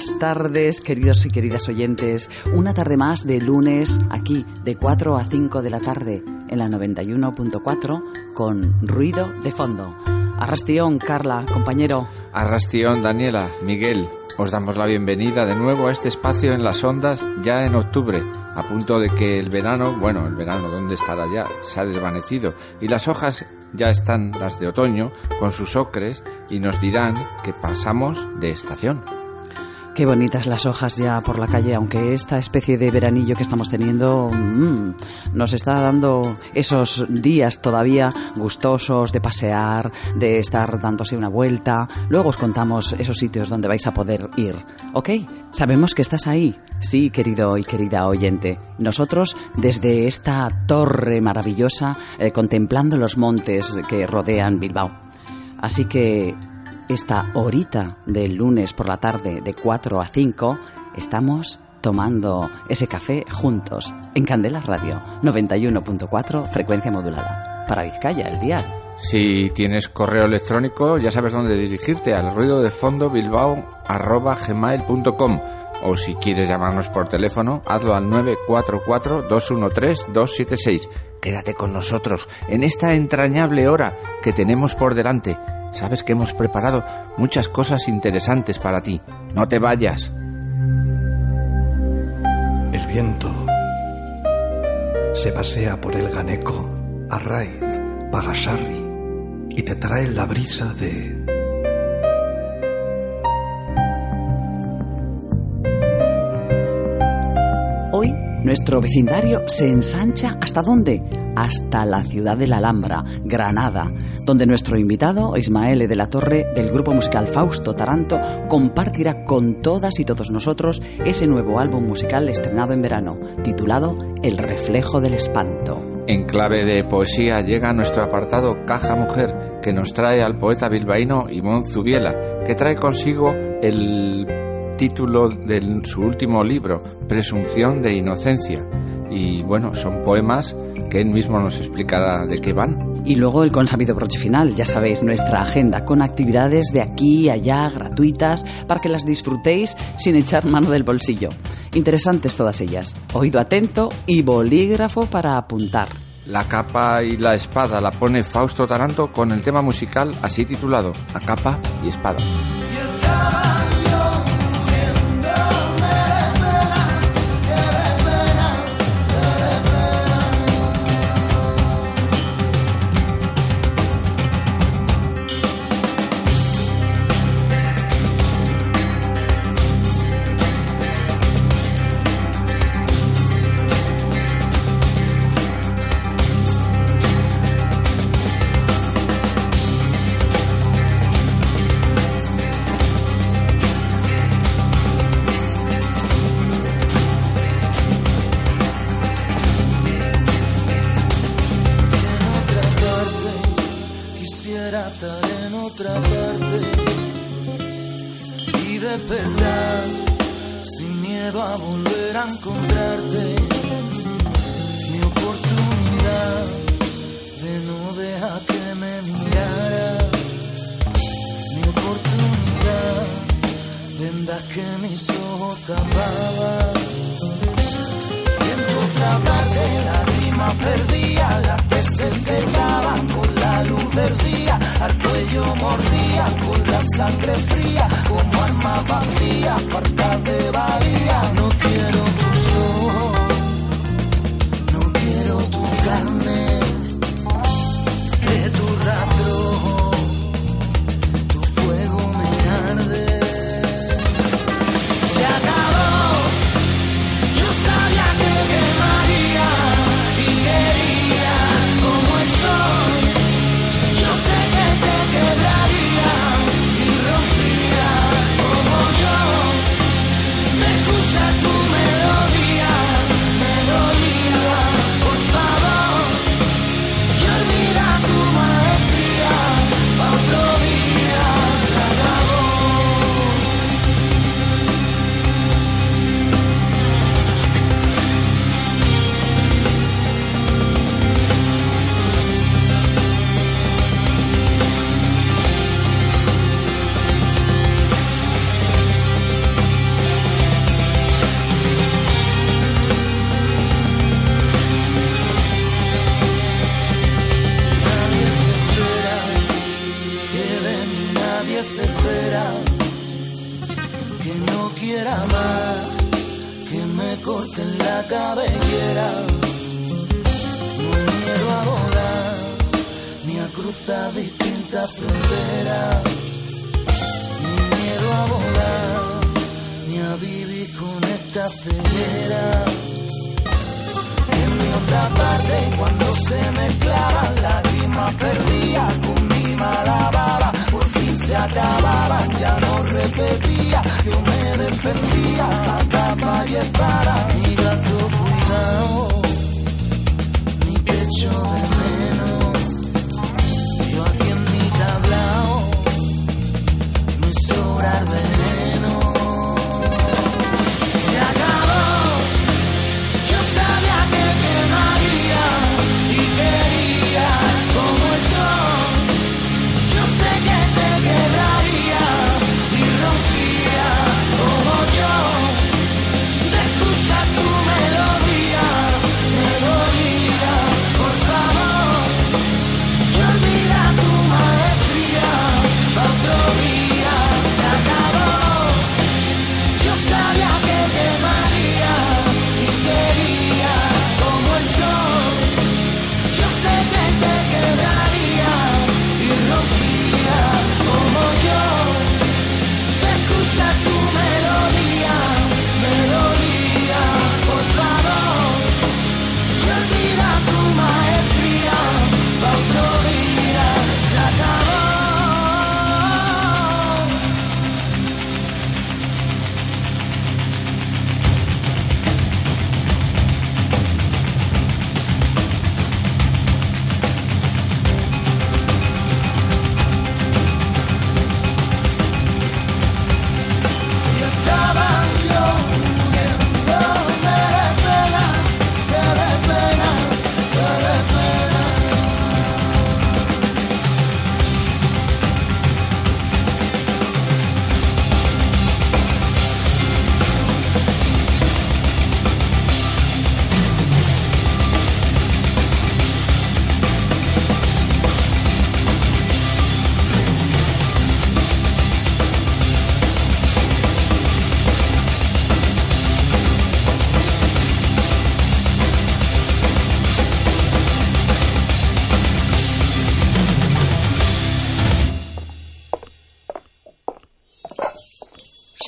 Buenas tardes, queridos y queridas oyentes. Una tarde más de lunes aquí, de 4 a 5 de la tarde, en la 91.4, con ruido de fondo. Arrastión, Carla, compañero. Arrastión, Daniela, Miguel. Os damos la bienvenida de nuevo a este espacio en las ondas ya en octubre, a punto de que el verano, bueno, el verano, ¿dónde estará ya? Se ha desvanecido y las hojas ya están las de otoño con sus ocres y nos dirán que pasamos de estación. Qué bonitas las hojas ya por la calle, aunque esta especie de veranillo que estamos teniendo mmm, nos está dando esos días todavía gustosos de pasear, de estar dándose una vuelta. Luego os contamos esos sitios donde vais a poder ir, ¿ok? Sabemos que estás ahí, sí, querido y querida oyente. Nosotros, desde esta torre maravillosa, eh, contemplando los montes que rodean Bilbao. Así que esta horita del lunes por la tarde de 4 a 5 estamos tomando ese café juntos en Candela Radio 91.4 frecuencia modulada para Vizcaya el dial. Si tienes correo electrónico ya sabes dónde dirigirte al ruido de fondo bilbao arroba gmail.com o si quieres llamarnos por teléfono hazlo al 944 213 276. Quédate con nosotros en esta entrañable hora que tenemos por delante Sabes que hemos preparado muchas cosas interesantes para ti. No te vayas. El viento se pasea por el Ganeco, Arraiz, Pagasarri y te trae la brisa de... nuestro vecindario se ensancha hasta dónde? Hasta la ciudad de la Alhambra, Granada, donde nuestro invitado, Ismael de la Torre, del grupo musical Fausto Taranto, compartirá con todas y todos nosotros ese nuevo álbum musical estrenado en verano, titulado El reflejo del espanto. En clave de poesía llega nuestro apartado Caja Mujer, que nos trae al poeta bilbaíno Ivón Zubiela, que trae consigo el título de su último libro, Presunción de Inocencia. Y bueno, son poemas que él mismo nos explicará de qué van. Y luego el consabido broche final, ya sabéis, nuestra agenda con actividades de aquí y allá gratuitas para que las disfrutéis sin echar mano del bolsillo. Interesantes todas ellas. Oído atento y bolígrafo para apuntar. La capa y la espada la pone Fausto Taranto con el tema musical así titulado, A capa y espada.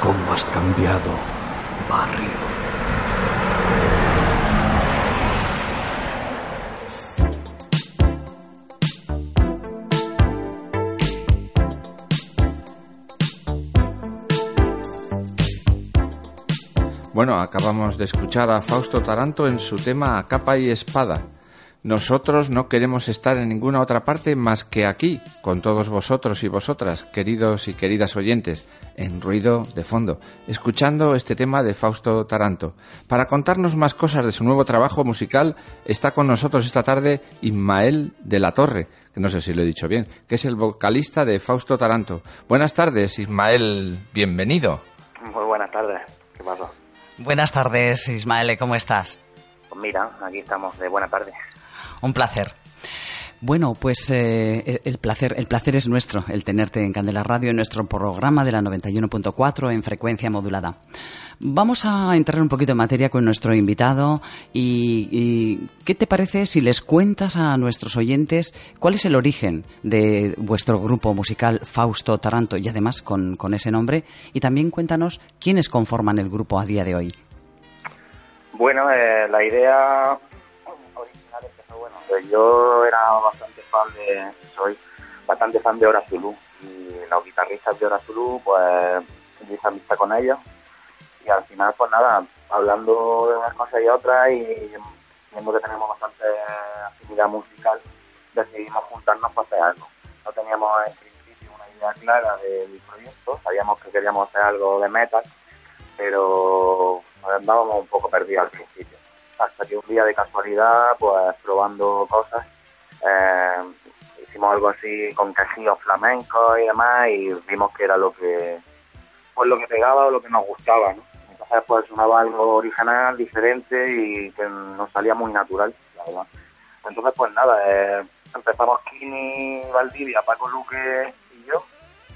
¿Cómo has cambiado, barrio? Bueno, acabamos de escuchar a Fausto Taranto en su tema capa y espada. Nosotros no queremos estar en ninguna otra parte más que aquí, con todos vosotros y vosotras, queridos y queridas oyentes, en ruido de fondo, escuchando este tema de Fausto Taranto. Para contarnos más cosas de su nuevo trabajo musical, está con nosotros esta tarde Ismael de la Torre, que no sé si lo he dicho bien, que es el vocalista de Fausto Taranto. Buenas tardes, Ismael, bienvenido. Muy buenas tardes, ¿qué pasa? Buenas tardes, Ismael, ¿cómo estás? Pues mira, aquí estamos de buena tarde. Un placer. Bueno, pues eh, el placer, el placer es nuestro, el tenerte en Candela Radio en nuestro programa de la 91.4 en frecuencia modulada. Vamos a entrar un poquito en materia con nuestro invitado y, ¿qué te parece si les cuentas a nuestros oyentes cuál es el origen de vuestro grupo musical Fausto Taranto y además con, con ese nombre y también cuéntanos quiénes conforman el grupo a día de hoy? Bueno, eh, la idea original bueno, yo era bastante fan de, soy bastante fan de Hora Zulu y los guitarristas de Hora Zulu, pues hice amistad con ellos y al final, pues nada, hablando de unas cosas y otras y viendo que tenemos bastante afinidad musical, decidimos juntarnos para hacer algo. No teníamos en principio una idea clara del proyecto, sabíamos que queríamos hacer algo de metal, pero andábamos un poco perdidos al principio. Hasta que un día de casualidad, pues probando cosas, eh, hicimos algo así con quejíos flamencos y demás y vimos que era lo que pues lo que pegaba o lo que nos gustaba, ¿no? Entonces pues sonaba algo original, diferente y que nos salía muy natural, la verdad. Entonces pues nada, eh, empezamos Kini, Valdivia, Paco Luque y yo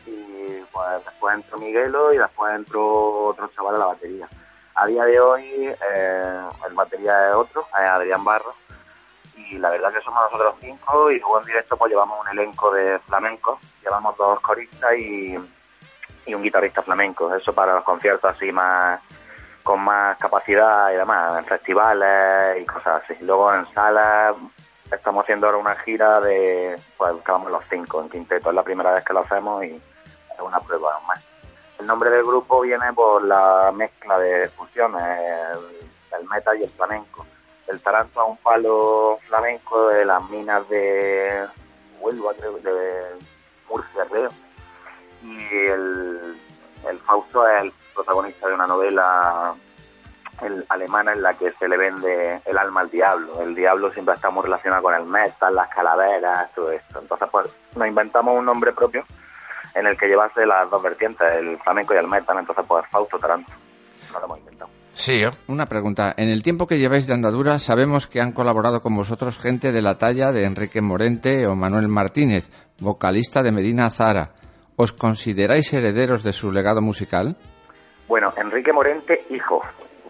y pues después entró Miguelo y después entró otro chaval a la batería. A día de hoy eh, el batería es otro, es Adrián Barro, y la verdad que somos nosotros cinco y luego en directo pues llevamos un elenco de flamenco, llevamos dos coristas y, y un guitarrista flamenco, eso para los conciertos así más con más capacidad y demás, en festivales y cosas así. Luego en salas estamos haciendo ahora una gira de, pues acabamos los cinco en quinteto, es la primera vez que lo hacemos y es una prueba más. El nombre del grupo viene por la mezcla de fusiones, el, el metal y el flamenco. El taranto es un palo flamenco de las minas de Huelva, creo, de Murcia, creo. Y el, Fausto es el protagonista de una novela el, alemana en la que se le vende el alma al diablo. El diablo siempre está muy relacionado con el metal, las calaveras, todo esto. Entonces, pues nos inventamos un nombre propio en el que llevase las dos vertientes, el flamenco y el metal. Entonces, pues Fausto Taranto. No lo hemos inventado. Sí, una pregunta. En el tiempo que lleváis de andadura, sabemos que han colaborado con vosotros gente de la talla de Enrique Morente o Manuel Martínez, vocalista de Medina Zara. ¿Os consideráis herederos de su legado musical? Bueno, Enrique Morente, hijo,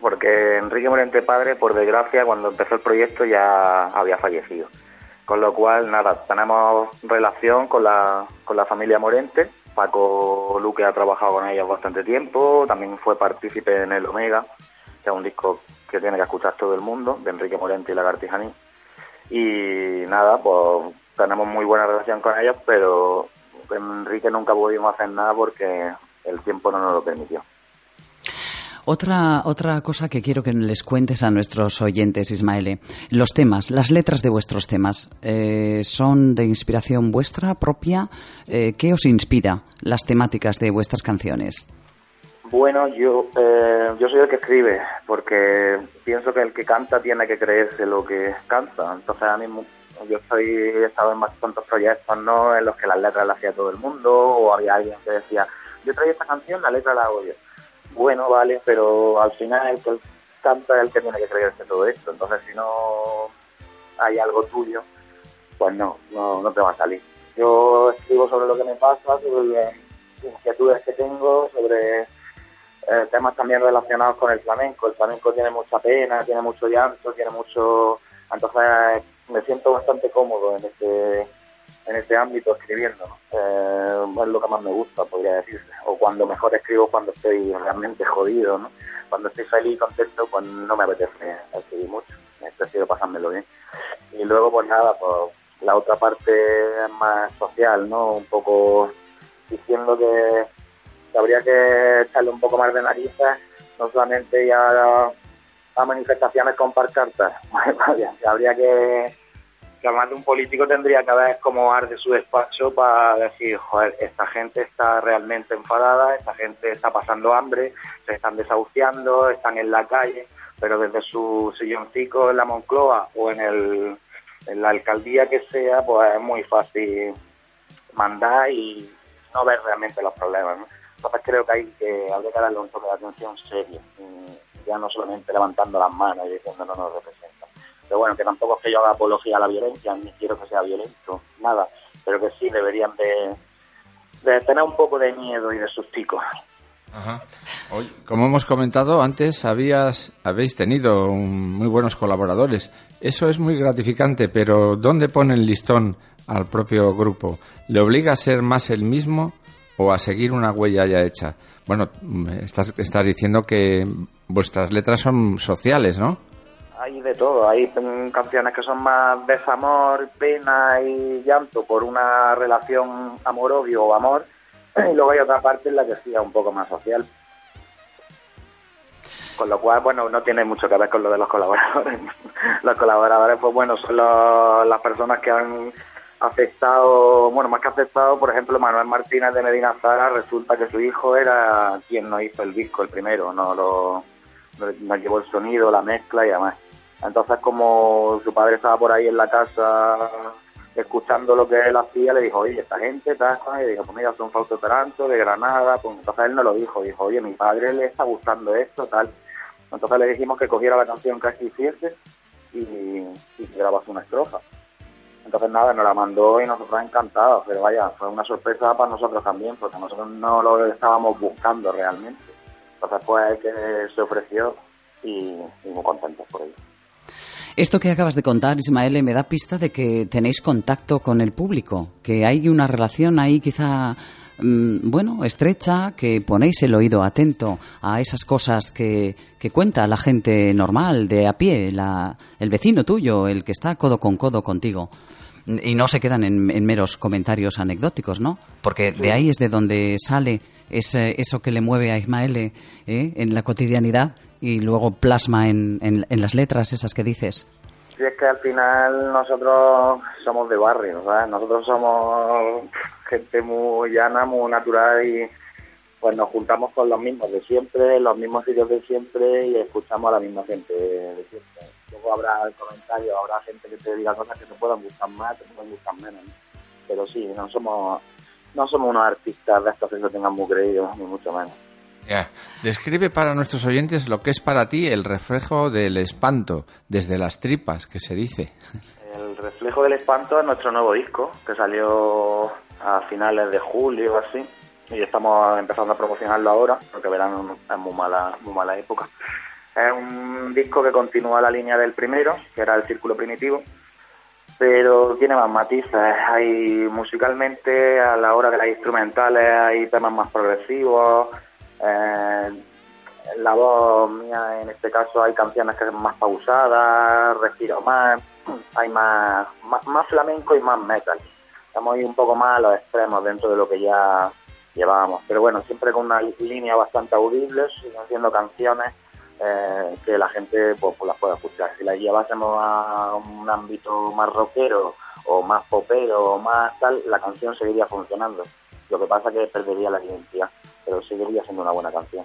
porque Enrique Morente padre, por desgracia, cuando empezó el proyecto ya había fallecido. Con lo cual, nada, tenemos relación con la, con la familia Morente. Paco Luque ha trabajado con ellos bastante tiempo, también fue partícipe en el Omega, que es un disco que tiene que escuchar todo el mundo, de Enrique Morente y Lagartijaní. Y nada, pues tenemos muy buena relación con ellos, pero Enrique nunca pudimos hacer nada porque el tiempo no nos lo permitió. Otra, otra cosa que quiero que les cuentes a nuestros oyentes, Ismaele. Los temas, las letras de vuestros temas, eh, ¿son de inspiración vuestra propia? Eh, ¿Qué os inspira las temáticas de vuestras canciones? Bueno, yo, eh, yo soy el que escribe, porque pienso que el que canta tiene que creerse lo que canta. Entonces, a mí, yo estoy, he estado en bastantes proyectos, ¿no? En los que las letras las hacía todo el mundo, o había alguien que decía, yo traigo esta canción, la letra la hago yo bueno, vale, pero al final el que canta es el que tiene que creerse todo esto. Entonces, si no hay algo tuyo, pues no, no, no te va a salir. Yo escribo sobre lo que me pasa, sobre las inquietudes que tengo, sobre eh, temas también relacionados con el flamenco. El flamenco tiene mucha pena, tiene mucho llanto, tiene mucho... Entonces me siento bastante cómodo en este en este ámbito escribiendo. Eh, es lo que más me gusta, podría decirse. O cuando mejor escribo cuando estoy realmente jodido, ¿no? Cuando estoy feliz y contento, pues no me apetece escribir mucho. Prefiero pasármelo bien. Y luego, pues nada, pues la otra parte más social, ¿no? Un poco diciendo que, habría que echarle un poco más de narices, no solamente ya a manifestaciones con cartas, habría que que además de un político tendría que ver como arde su despacho para decir, joder, esta gente está realmente enfadada, esta gente está pasando hambre, se están desahuciando, están en la calle, pero desde su silloncito en la Moncloa o en, el, la alcaldía que sea, pues es muy fácil mandar y no ver realmente los problemas. Entonces creo que hay que, hay que darle un toque de atención serio, ya no solamente levantando las manos y diciendo no nos representa. Pero bueno, que tampoco es que yo haga apología a la violencia, ni quiero que sea violento, nada, pero que sí deberían de, tener un poco de miedo y de sustico. Ajá. Hoy, como hemos comentado antes, habías, habéis tenido un- muy buenos colaboradores. Eso es muy gratificante, pero ¿dónde pone el listón al propio grupo? ¿Le obliga a ser más el mismo o a seguir una huella ya hecha? Bueno, estás, estás diciendo que vuestras letras son sociales, ¿no? Hay de todo, hay canciones que son más desamor, pena y llanto por una relación amor-odio o amor, y luego hay otra parte en la que sí es un poco más social. Con lo cual, bueno, no tiene mucho que ver con lo de los colaboradores. los colaboradores, pues bueno, son los- las personas que han afectado, bueno, más que afectado, por ejemplo, Manuel Martínez de Medina Zara, resulta que su hijo era quien no hizo el disco el primero, no lo nos llevó el sonido, la mezcla y demás. Entonces, como su padre estaba por ahí en la casa escuchando lo que él hacía, le dijo, oye, esta gente, tal, tal", y dijo, pues mira, son Fausto Taranto, de Granada, pues entonces él no lo dijo, dijo, oye, mi padre le está gustando esto, tal. Entonces le dijimos que cogiera la canción así hiciese y, y grabase una estrofa. Entonces nada, nos la mandó y nosotros encantados, pero vaya, fue una sorpresa para nosotros también, porque nosotros no lo estábamos buscando realmente. Entonces pues que se ofreció y, y muy contentos por ello. Esto que acabas de contar, Ismael, me da pista de que tenéis contacto con el público, que hay una relación ahí quizá, mm, bueno, estrecha, que ponéis el oído atento a esas cosas que, que cuenta la gente normal, de a pie, la- el vecino tuyo, el que está codo con codo contigo. Y no se quedan en, en meros comentarios anecdóticos, ¿no? Porque de ahí es de donde sale ese, eso que le mueve a Ismael eh, en la cotidianidad y luego plasma en, en- en las letras esas que dices. Y es que al final nosotros somos de barrio, ¿sabes? Nosotros somos gente muy llana, muy natural y pues nos juntamos con los mismos de siempre, los mismos sitios de siempre y escuchamos a la misma gente de siempre. Luego habrá comentarios, habrá gente que te diga cosas que te puedan gustar más, te puedan gustar menos. ¿no? Pero sí, no somos no somos unos artistas de estos que se tengan muy creídos, ni mucho menos. Ya. Describe para nuestros oyentes lo que es para ti el reflejo del espanto, desde las tripas, que se dice. El reflejo del espanto es nuestro nuevo disco, que salió a finales de julio o así, y estamos empezando a promocionarlo ahora, porque verano es muy mala, muy mala época. Es un disco que continúa la línea del primero, que era el Círculo Primitivo, pero tiene más matices. Hay musicalmente, a la hora de las instrumentales, hay temas más progresivos. eh, la voz mía, en este caso, hay canciones que son más pausadas, respiro más, hay más, más, más flamenco y más metal. Estamos ahí un poco más a los extremos dentro de lo que ya llevábamos. Pero bueno, siempre con una línea bastante audible, siendo canciones eh, que la gente pues, pues las puede escuchar. Si las llevásemos a un ámbito más rockero o más popero o más tal, la canción seguiría funcionando. Lo que pasa es que perdería la identidad, pero seguiría siendo una buena canción.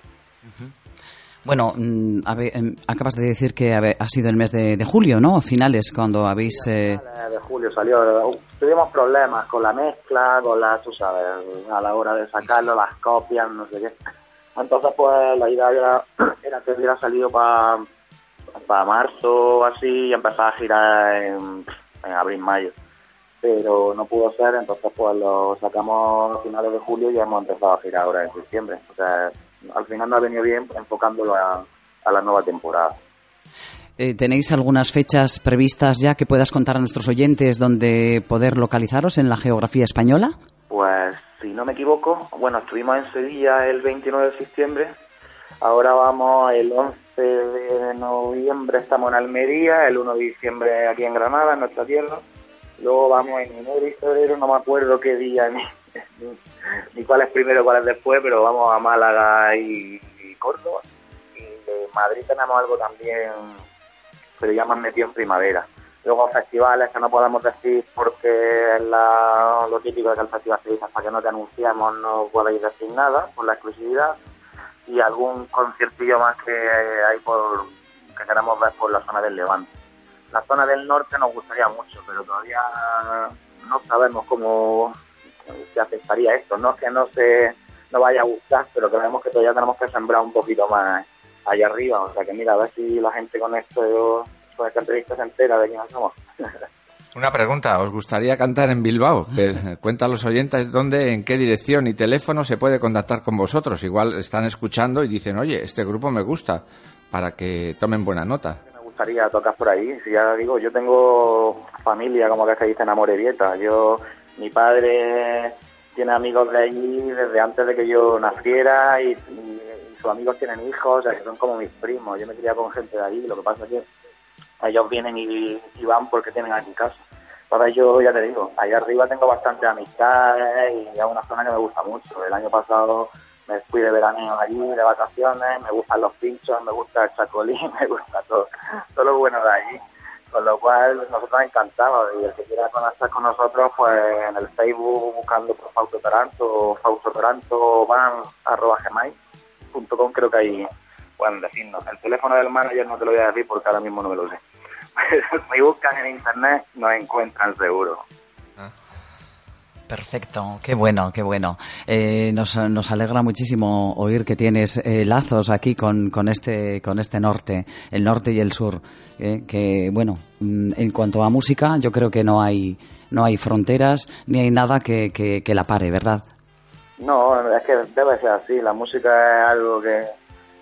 Bueno, mm, a ver, em, acabas de decir que ha sido el mes de, de julio, ¿no? Finales, cuando habéis... eh, finales de julio salió. Uh, Tuvimos problemas con la mezcla, con la, tú sabes, a la hora de sacarlo, las copias, no sé qué. Entonces, pues la idea era, era que hubiera salido para para marzo o así y empezar a girar en, en abril-mayo. Pero no pudo ser, entonces pues lo sacamos a finales de julio y ya hemos empezado a girar ahora en diciembre. O sea, al final nos ha venido bien enfocándolo a, a la nueva temporada. eh, ¿Tenéis algunas fechas previstas ya que puedas contar a nuestros oyentes donde poder localizaros en la geografía española? Pues si no me equivoco, bueno, estuvimos en Sevilla el 29 de septiembre, ahora vamos el 11 de noviembre, estamos en Almería, el 1 de diciembre aquí en Granada, en nuestra tierra, luego vamos en enero y febrero, no me acuerdo qué día ni, ni, cuál es primero, cuál es después, pero vamos a Málaga y, y Córdoba, y de Madrid tenemos algo también, pero ya más metido en primavera. Luego festivales que no podemos decir porque es la- lo típico de que el festival se dice hasta que no te anunciamos no podéis decir nada por la exclusividad y algún conciertillo más que hay por que queremos ver por la zona del Levante. La zona del norte nos gustaría mucho, pero todavía no sabemos cómo se aceptaría esto. No es que no se no vaya a gustar, pero creemos que todavía tenemos que sembrar un poquito más allá arriba. O sea que mira, a ver si la gente con esto, con esta entrevista se entera de somos. Una pregunta, ¿os gustaría cantar en Bilbao? Eh, Cuenta a los oyentes dónde, en qué dirección y teléfono se puede contactar con vosotros. Igual están escuchando y dicen, oye, este grupo me gusta, para que tomen buena nota. Me gustaría tocar por ahí. Si ya digo, yo tengo familia, como que se dice en Amorebieta. Yo, mi padre tiene amigos de allí desde antes de que yo naciera y, y- y sus amigos tienen hijos, o sea, que son como mis primos. Yo me crié con gente de allí. Lo que pasa es que ellos vienen y, van porque tienen aquí casa. Para yo, ya te digo, allá arriba tengo bastante amistades y es una zona que me gusta mucho. El año pasado me fui de veraneo allí, de vacaciones, me gustan los pinchos, me gusta el chacolí, me gusta todo, todo lo bueno de allí. Con lo cual, nosotros encantados. Y el que quiera conectar con nosotros, pues en el Facebook buscando por Fausto Taranto o Fausto Taranto van arroba gmail.com, creo que ahí pueden decirnos. El teléfono del manager no te lo voy a decir porque ahora mismo no me lo sé. Pero si buscan en internet, nos encuentran seguro. Perfecto, qué bueno, qué bueno. Eh, nos, nos alegra muchísimo oír que tienes eh, lazos aquí con, con este con este norte, el norte y el sur. eh, que bueno, mm, en cuanto a música, yo creo que no hay no hay fronteras ni hay nada que, que, que la pare, ¿verdad? No, es que debe ser así. La música es algo que,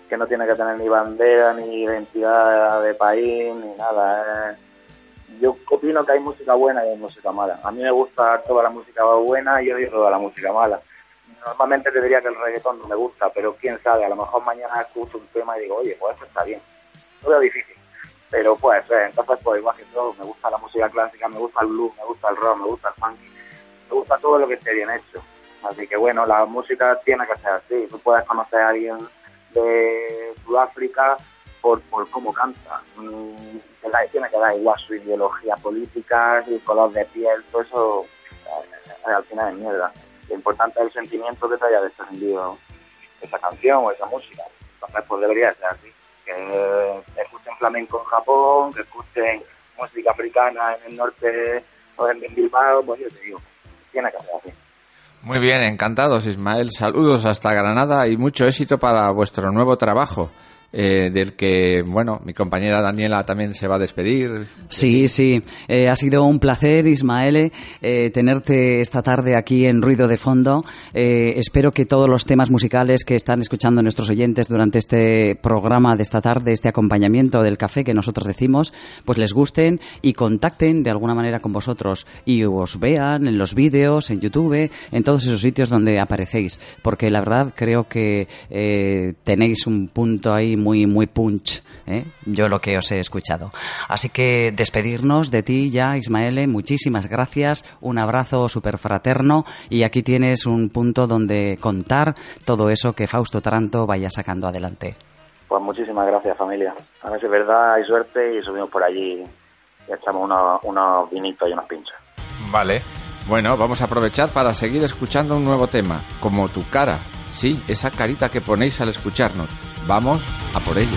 que no tiene que tener ni bandera, ni identidad de país, ni nada. es- Yo opino que hay música buena y hay música mala. A mí me gusta toda la música buena y odio toda la música mala. Normalmente te diría que el reggaetón no me gusta, pero quién sabe, a lo mejor mañana escucho un tema y digo, oye, pues esto está bien. Lo veo difícil, pero puede ser. Entonces, pues igual que todo, me gusta la música clásica, me gusta el blues, me gusta el rock, me gusta el funk, me gusta todo lo que esté bien hecho. Así que bueno, la música tiene que ser así. Tú puedes conocer a alguien de Sudáfrica por, por cómo canta. Mm, tiene que dar igual su ideología política, su color de piel, todo eso eh, al final es mierda. Lo importante es el sentimiento que te haya desprendido esa canción o esa música. Entonces pues debería ser así. Que escuchen flamenco en Japón, que escuchen música africana en el norte o en Bilbao, pues yo te digo, tiene que ser así. Muy bien, encantados Ismael. Saludos hasta Granada y mucho éxito para vuestro nuevo trabajo, eh, del que, bueno, mi compañera Daniela también se va a despedir. Sí, sí. Eh, ha sido un placer, Ismaele, eh, tenerte esta tarde aquí en Ruido de Fondo. Eh, espero que todos los temas musicales que están escuchando nuestros oyentes durante este programa de esta tarde, este acompañamiento del café que nosotros decimos, pues les gusten y contacten de alguna manera con vosotros y os vean en los vídeos, en YouTube, en todos esos sitios donde aparecéis. Porque la verdad creo que eh, tenéis un punto ahí muy, muy punch. ¿eh? Yo lo que os he escuchado. Así que despedirnos de ti ya, Ismaele. Muchísimas gracias. Un abrazo súper fraterno. Y aquí tienes un punto donde contar todo eso que Fausto Taranto vaya sacando adelante. Pues muchísimas gracias, familia. A ver si es verdad, hay suerte y subimos por allí y echamos unos, unos vinitos y unos pinchos. Vale. Bueno, vamos a aprovechar para seguir escuchando un nuevo tema, como tu cara. Sí, esa carita que ponéis al escucharnos. Vamos a por ello.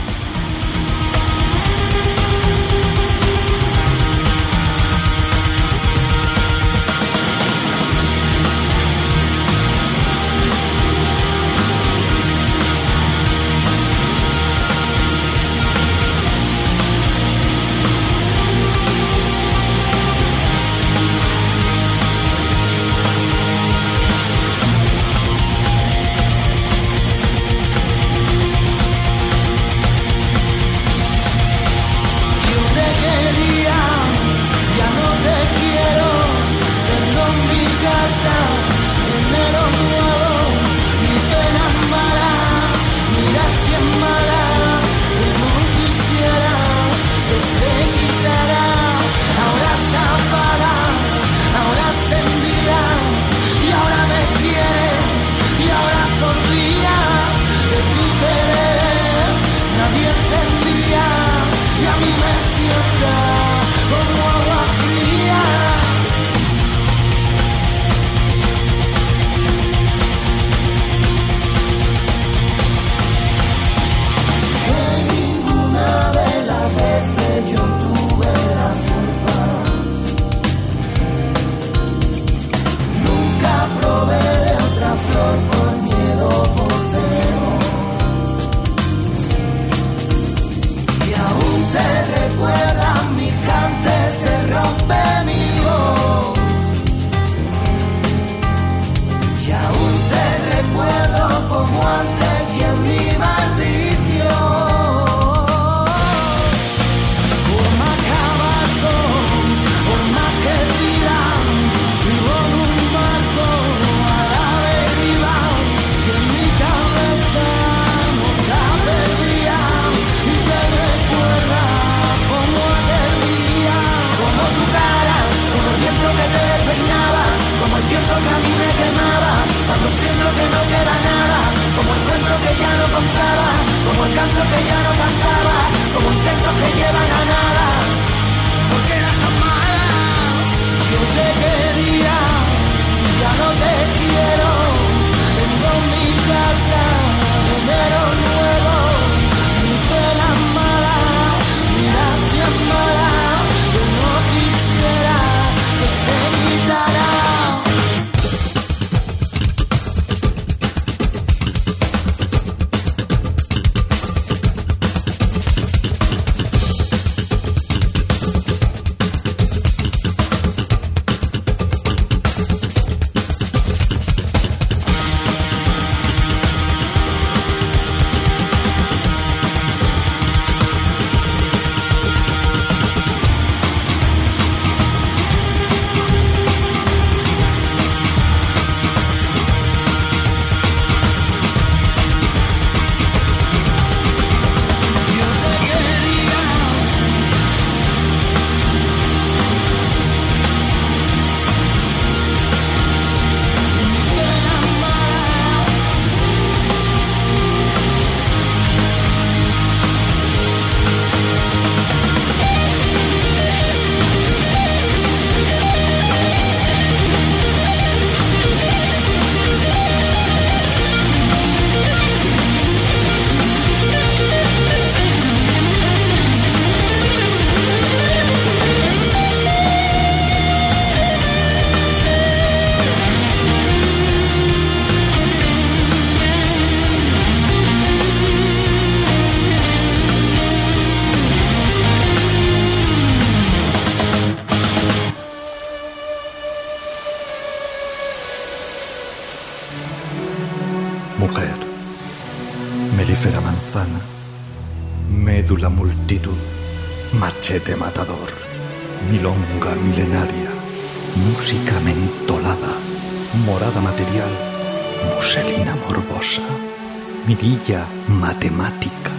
Mirilla matemática.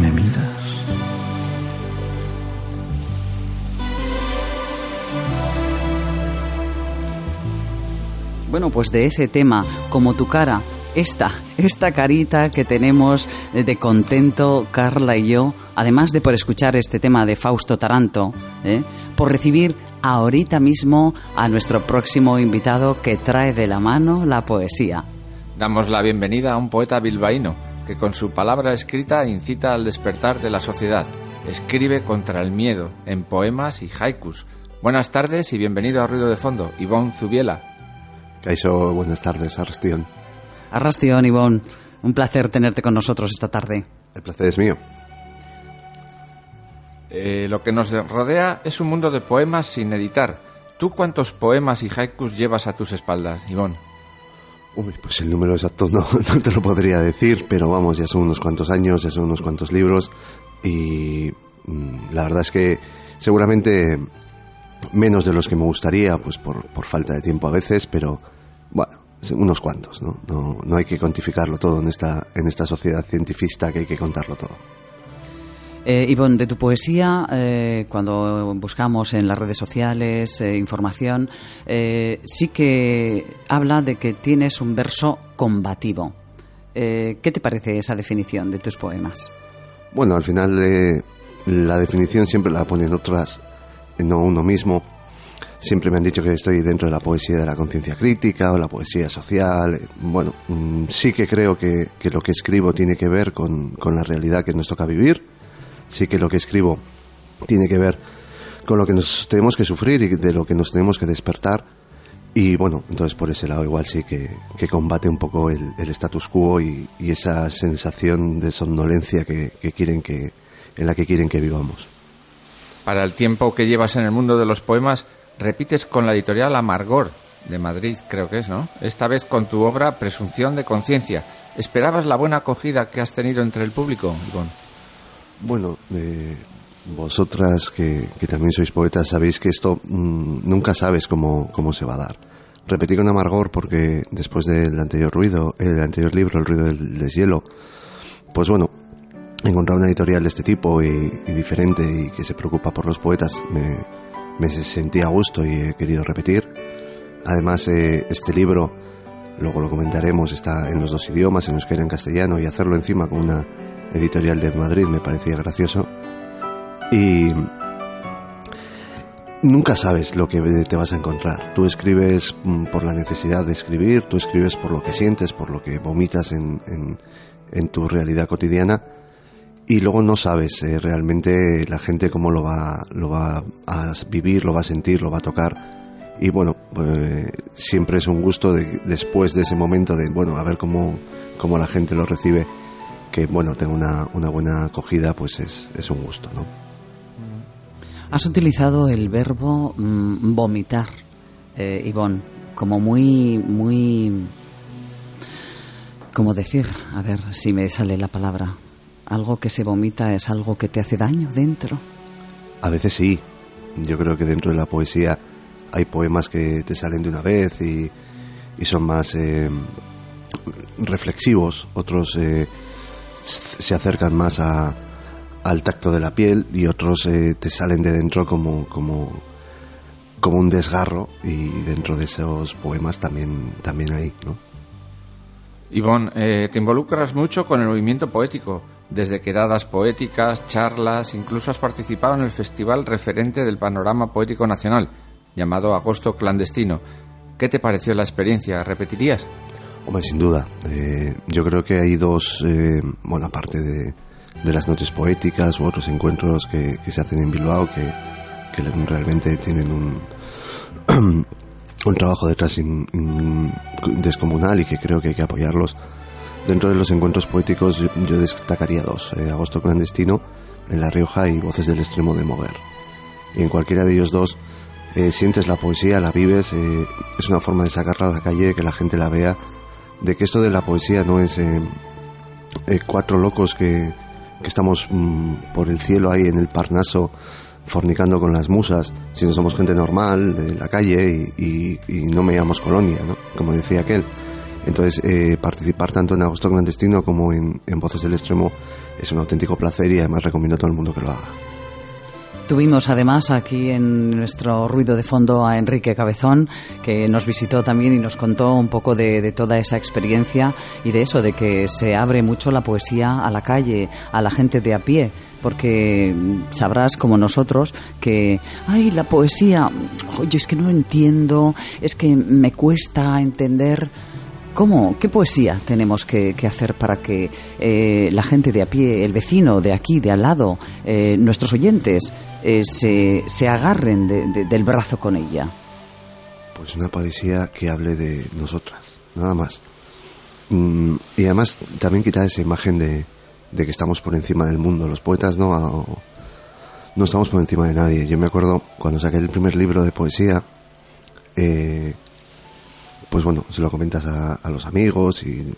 ¿Me miras? Bueno, pues de ese tema, como tu cara, esta, esta carita que tenemos de contento Carla y yo, además de por escuchar este tema de Fausto Taranto, ¿eh? por recibir ahorita mismo a nuestro próximo invitado que trae de la mano la poesía. Damos la bienvenida a un poeta bilbaíno que con su palabra escrita incita al despertar de la sociedad. Escribe contra el miedo en poemas y haikus. Buenas tardes y bienvenido a Ruido de Fondo, Ivonne Zubiela. Caixo, buenas tardes, Arrastión. Arrastión, Ivonne, un placer tenerte con nosotros esta tarde. El placer es mío. Eh, lo que nos rodea es un mundo de poemas sin editar. ¿Tú cuántos poemas y haikus llevas a tus espaldas, Ivonne? Uy, pues el número exacto no, no te lo podría decir, pero vamos, ya son unos cuantos años, ya son unos cuantos libros y mm, la verdad es que seguramente menos de los que me gustaría, pues por, por falta de tiempo a veces, pero bueno, unos cuantos, ¿no? ¿no? Hay que cuantificarlo todo en esta, en esta sociedad cientifista que hay que contarlo todo. Eh, Ivonne, de tu poesía, eh, cuando buscamos en las redes sociales eh, información, eh, sí que habla de que tienes un verso combativo. ¿Qué te parece esa definición de tus poemas? Bueno, al final la definición siempre la ponen otras, no uno mismo. Siempre me han dicho que estoy dentro de la poesía de la conciencia crítica o la poesía social. Bueno, mm, sí que creo que, lo que escribo tiene que ver con la realidad que nos toca vivir sí que lo que escribo tiene que ver con lo que nos tenemos que sufrir y de lo que nos tenemos que despertar. Y bueno, entonces por ese lado igual sí que, que combate un poco el, el status quo y, esa sensación de somnolencia que, que, quieren que, en la que quieren que vivamos. Para el tiempo que llevas en el mundo de los poemas, repites con la editorial Amargor, de Madrid creo que es, ¿no? Esta vez con tu obra Presunción de Conciencia. ¿Esperabas la buena acogida que has tenido entre el público, Ivonne? Bueno, eh, vosotras que, también sois poetas sabéis que esto mmm, nunca sabes cómo, cómo, se va a dar. Repetí con amargor porque después del anterior ruido, el anterior libro, El ruido del deshielo, pues bueno, encontrar una editorial de este tipo y, y, diferente y que se preocupa por los poetas me, me sentí a gusto y he querido repetir. Además, eh, este libro, luego lo comentaremos, está en los dos idiomas, en euskera y en castellano, y hacerlo encima con una editorial de Madrid me parecía gracioso y nunca sabes lo que te vas a encontrar. Tú escribes mm, por la necesidad de escribir, tú escribes por lo que sientes, por lo que vomitas en, en, tu realidad cotidiana y luego no sabes eh, realmente la gente cómo lo va, lo va a vivir, lo va a sentir, lo va a tocar. Y bueno, pues, siempre es un gusto de, después de ese momento de, bueno, a ver cómo, cómo la gente lo recibe que bueno tenga una, una buena acogida pues es, es, un gusto no has utilizado el verbo mmm, vomitar eh, Ivonne como muy muy cómo decir a ver si me sale la palabra. Algo que se vomita es algo que te hace daño dentro. A veces sí. Yo creo que dentro de la poesía hay poemas que te salen de una vez y, y son más eh, reflexivos otros eh, se acercan más a, al tacto de la piel y otros eh, te salen de dentro como, como, como un desgarro y dentro de esos poemas también, también hay, ¿no? Ivonne, eh, te involucras mucho con el movimiento poético. Desde quedadas poéticas, charlas, incluso has participado en el festival referente del panorama poético nacional, llamado Agosto Clandestino. ¿Qué te pareció la experiencia? ¿Repetirías? Hombre, sin duda. Eh, yo creo que hay dos, eh, bueno, aparte de, de, las noches poéticas u otros encuentros que, que se hacen en Bilbao que, que realmente tienen un, un trabajo detrás in, descomunal y que creo que hay que apoyarlos. Dentro de los encuentros poéticos yo, yo destacaría dos, eh, Agosto Clandestino en La Rioja y Voces del Extremo de Moguer. Y en cualquiera de ellos dos eh, sientes la poesía, la vives, eh, es una forma de sacarla a la calle, que la gente la vea de que esto de la poesía no es eh, eh, cuatro locos que, que estamos mm, por el cielo ahí en el Parnaso fornicando con las musas, sino somos gente normal de la calle y, y- no me llamamos colonia, ¿no? Como decía aquel. Entonces, eh, participar tanto en Agosto Clandestino como en, en Voces del Extremo es un auténtico placer y además recomiendo a todo el mundo que lo haga. Tuvimos además aquí en nuestro ruido de fondo a Enrique Cabezón, que nos visitó también y nos contó un poco de, toda esa experiencia y de eso, de que se abre mucho la poesía a la calle, a la gente de a pie, porque sabrás como nosotros que, ay, la poesía, oye, es que no entiendo, es que me cuesta entender. ¿Cómo? ¿Qué poesía tenemos que, que hacer para que eh, la gente de a pie, el vecino de aquí, de al lado, eh, nuestros oyentes, eh, se, se agarren de- de- del brazo con ella? Pues una poesía que hable de nosotras, nada más. Mm, y además también quitar esa imagen de, de que estamos por encima del mundo. Los poetas no, no estamos por encima de nadie. Yo me acuerdo cuando saqué el primer libro de poesía, eh, pues bueno, se lo comentas a, los amigos y...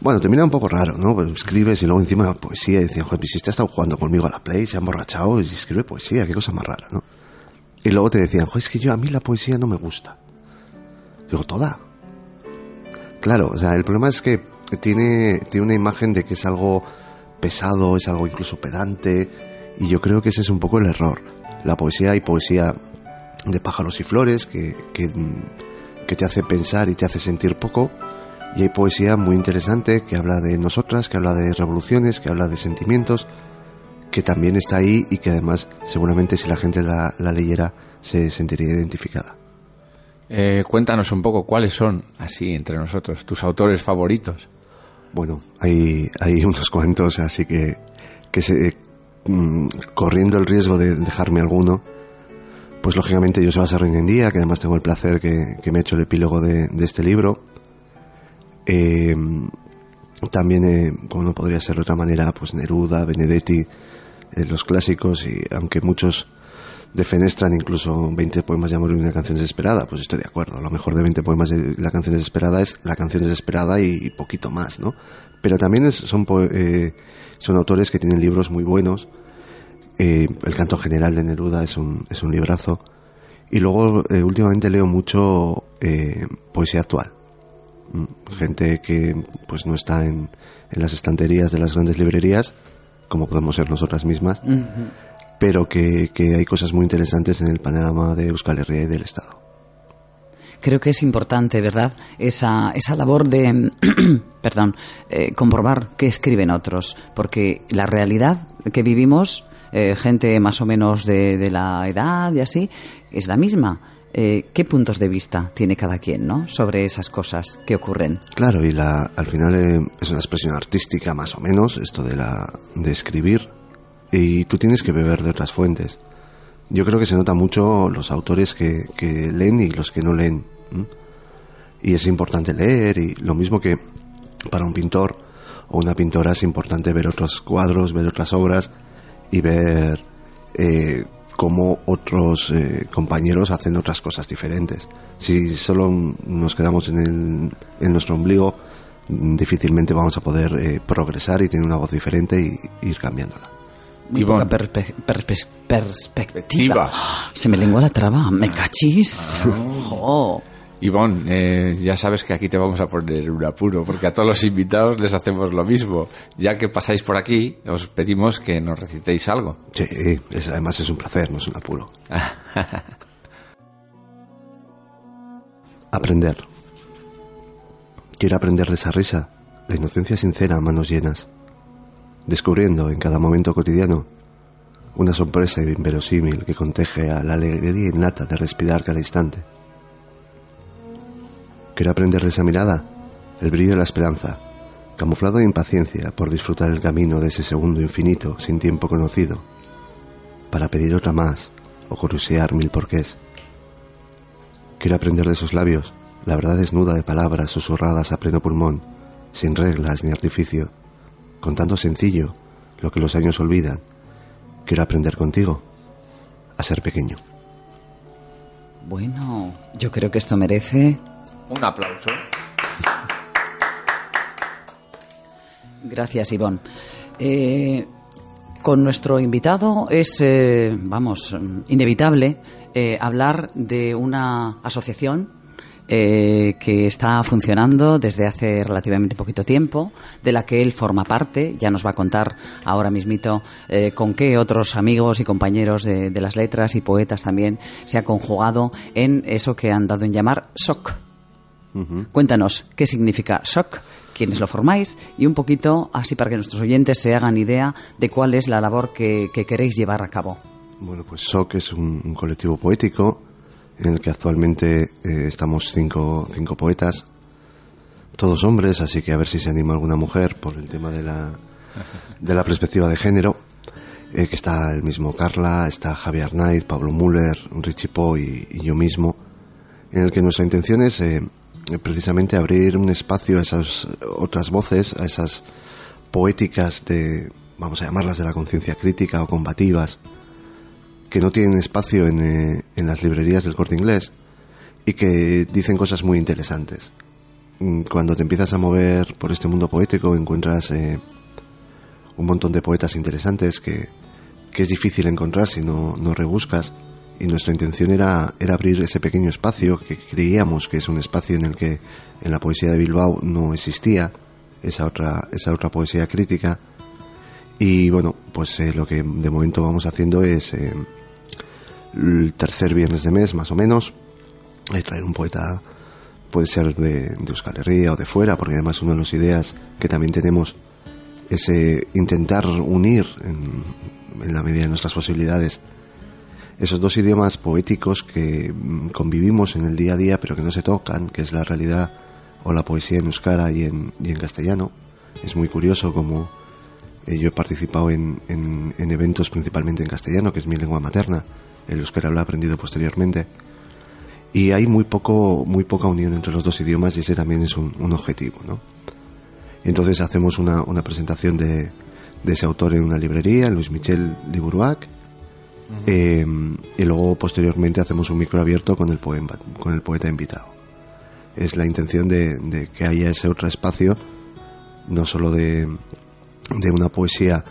Bueno, termina un poco raro, ¿no? Pues escribes y luego encima poesía y decían, joder, pues si este ha estado jugando conmigo a la Play, se ha emborrachado y escribe poesía, qué cosa más rara, ¿no? Y luego te decían, joder, es que yo a mí la poesía no me gusta. Digo, toda. Claro, o sea, el problema es que tiene, tiene una imagen de que es algo pesado, es algo incluso pedante, y yo creo que ese es un poco el error. La poesía hay poesía de pájaros y flores que, que te hace pensar y te hace sentir poco, y hay poesía muy interesante que habla de nosotras, que habla de revoluciones, que habla de sentimientos, que también está ahí y que además seguramente si la gente la, la leyera se sentiría identificada. Eh, cuéntanos un poco cuáles son, así entre nosotros, tus autores favoritos. Bueno, hay, hay unos cuantos, así que, que se, mm, corriendo el riesgo de dejarme alguno, pues lógicamente yo soy Serrín en día, que además tengo el placer que, que me he hecho el epílogo de, de este libro. Eh, también, eh, como no podría ser de otra manera, pues Neruda, Benedetti, eh, los clásicos, y aunque muchos defenestran incluso 20 poemas de amor y una canción desesperada, pues estoy de acuerdo. Lo mejor de 20 poemas de la canción desesperada es la canción desesperada y, poquito más, ¿no? Pero también es- son, eh, son autores que tienen libros muy buenos. Eh, el canto general de Neruda es un, es un librazo. Y luego, eh, últimamente leo mucho eh, poesía actual. Mm, Gente que pues no está en, en las estanterías de las grandes librerías, como podemos ser nosotras mismas, pero que, que hay cosas muy interesantes en el panorama de Euskal Herria y del Estado. Creo que es importante, ¿verdad? Esa, esa labor de, perdón, eh, comprobar qué escriben otros, porque la realidad que vivimos, eh, gente más o menos de, de la edad y así, es la misma. Eh, ¿Qué puntos de vista tiene cada quien, no? Sobre esas cosas que ocurren. Claro, y la, al final eh, es una expresión artística más o menos, esto de, la, de escribir, y tú tienes que beber de otras fuentes. Yo creo que se nota mucho los autores que, que leen y los que no leen. Y es importante leer, y lo mismo que para un pintor o una pintora es importante ver otros cuadros, ver otras obras y ver eh, cómo otros eh, compañeros hacen otras cosas diferentes. Si solo nos quedamos en, el, en nuestro ombligo, mm, difícilmente vamos a poder eh, progresar y tener una voz diferente y ir cambiándola. Muy Ivonne. poca perspe- perspe- perspectiva. Perspectiva. Se me lengua la traba. ¿Me cachis? Oh. Ivonne, eh, ya sabes que aquí te vamos a poner un apuro, porque a todos los invitados les hacemos lo mismo. Ya que pasáis por aquí, os pedimos que nos recitéis algo. Sí, es- además es un placer, no es un apuro. Aprender. Quiero aprender de esa risa, la inocencia sincera a manos llenas, descubriendo en cada momento cotidiano una sorpresa inverosímil que conteje a la alegría innata de respirar cada instante. Quiero aprender de esa mirada, el brillo de la esperanza, camuflado de impaciencia por disfrutar el camino de ese segundo infinito sin tiempo conocido, para pedir otra más o curiosear mil porqués. Quiero aprender de esos labios, la verdad desnuda de palabras susurradas a pleno pulmón, sin reglas ni artificio, con tanto sencillo lo que los años olvidan. Quiero aprender contigo a ser pequeño. Bueno, yo creo que esto merece Un aplauso. Gracias, Ivonne. Eh, con nuestro invitado es, eh, vamos, inevitable eh, hablar de una asociación que está funcionando desde hace relativamente poquito tiempo, de la que él forma parte. Ya nos va a contar ahora mismito con qué otros amigos y compañeros de, de las letras y poetas también se ha conjugado en eso que han dado en llamar SOC. Cuéntanos qué significa SOC, quiénes lo formáis y un poquito así para que nuestros oyentes se hagan idea de cuál es la labor que, que queréis llevar a cabo. Bueno, pues SOC es un, un colectivo poético en el que actualmente eh, estamos cinco, cinco poetas, todos hombres, así que a ver si se anima alguna mujer por el tema de la, de la perspectiva de género, eh, que está el mismo Carla, está Javier Knight, Pablo Müller, Richie Po y, y yo mismo, en el que nuestra intención es eh, precisamente abrir un espacio a esas otras voces, a esas poéticas de, vamos a llamarlas de la conciencia crítica o combativas, que no tienen espacio en, eh, en las librerías del corte inglés y que dicen cosas muy interesantes. Mm, Cuando te empiezas a mover por este mundo poético encuentras eh, un montón de poetas interesantes que, que es difícil encontrar si no, no rebuscas y nuestra intención era, era abrir ese pequeño espacio que creíamos que es un espacio en el que en la poesía de Bilbao no existía esa otra, esa otra poesía crítica. Y bueno, pues eh, lo que de momento vamos haciendo es eh, el tercer viernes de mes, más o menos, eh, traer un poeta, puede ser de, de Euskal Herria o de fuera, porque además una de las ideas que también tenemos es eh, intentar unir en, en la medida de nuestras posibilidades esos dos idiomas poéticos que mm, convivimos en el día a día pero que no se tocan, que es la realidad o la poesía en euskara y en, y en castellano. Es muy curioso como eh, yo he participado en, en, en eventos principalmente en castellano, que es mi lengua materna. El euskera lo he aprendido posteriormente. Y hay muy poco, muy poca unión entre los dos idiomas y ese también es un, un objetivo, ¿no? Entonces hacemos una, una presentación de, de ese autor en una librería, Luis Michel Liburuac, eh, y luego posteriormente hacemos un micro abierto con el poema, con el poeta invitado. Es la intención de, de que haya ese otro espacio, no solo de, de una poesía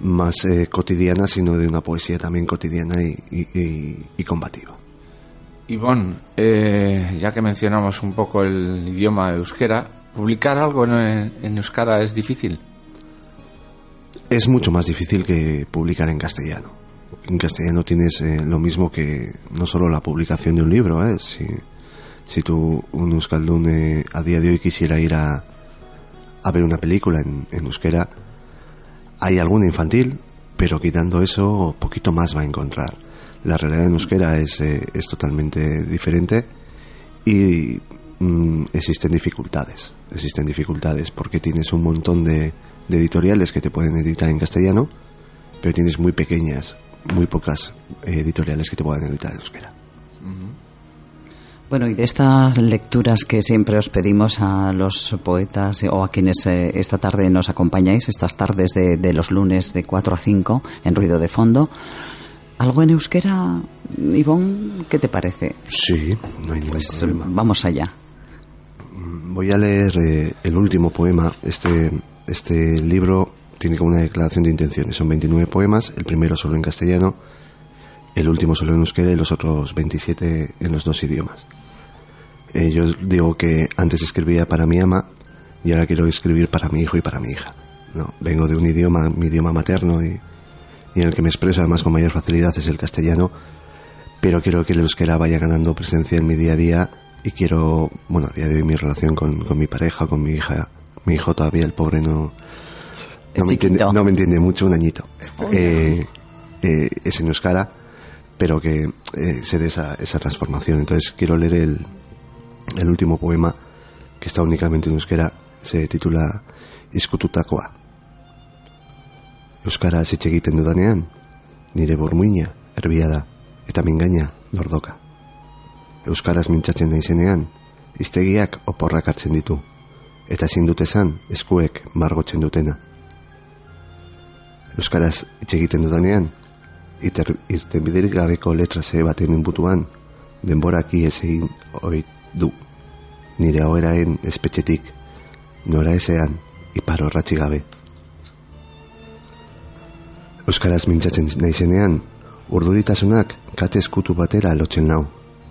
más eh, cotidiana, sino de una poesía también cotidiana y, y- y- y combativa. Ivonne, eh, ya que mencionamos un poco el idioma euskera, publicar algo en, en euskara es difícil. Es mucho más difícil que publicar en castellano. En castellano tienes eh, lo mismo que no solo la publicación de un libro, ¿eh? si, si tú, un euskaldun, eh, a día de hoy quisiera ir a, a ver una película en, en euskera, hay alguna infantil, pero quitando eso, poquito más va a encontrar. La realidad en euskera es, eh, es totalmente diferente y mm, existen dificultades. Existen dificultades porque tienes un montón de, de editoriales que te pueden editar en castellano, pero tienes muy pequeñas, muy pocas eh, editoriales que te puedan editar en euskera. Bueno, y de estas lecturas que siempre os pedimos a los poetas o a quienes eh, esta tarde nos acompañáis, estas tardes de, de los lunes de 4 a 5 en ruido de fondo, ¿algo en euskera, Ivonne, qué te parece? Sí, no hay ningún Pues problema. vamos allá. Voy a leer eh, el último poema. Este, este libro tiene como una declaración de intenciones. Son 29 poemas, el primero solo en castellano, el último solo en euskera y los otros 27 en los dos idiomas. Eh, yo digo que antes escribía para mi ama y ahora quiero escribir para mi hijo y para mi hija. No, vengo de un idioma, mi idioma materno y, y en el que me expreso además con mayor facilidad es el castellano, pero quiero que el euskera vaya ganando presencia en mi día a día y quiero, bueno, a día de hoy mi relación con, con mi pareja, con mi hija, mi hijo todavía, el pobre no, Es no, me entiende, chiquito. no me entiende mucho, un añito. Eh, eh, es en euskara, pero que eh, se dé esa, esa transformación. Entonces quiero leer el, el último poema que está únicamente en euskera, se titula Iskututakoa. Euskara hitz egiten dudanean, nire bormuina, erbia da, eta mingaina, lordoka. Euskaraz mintzatzen naizenean, iztegiak oporrak hartzen ditu, eta ezin dut esan eskuek margotzen dutena. Euskaraz hitz egiten dudanean, iter, irtenbiderik gabeko letra ze baten inbutuan, denborak ies egin oit du. Nire oheraen espetxetik, nora ezean, iparo ratxi gabe. Euskaraz mintzatzen naizenean, urduditasunak kate eskutu batera lotzen nau,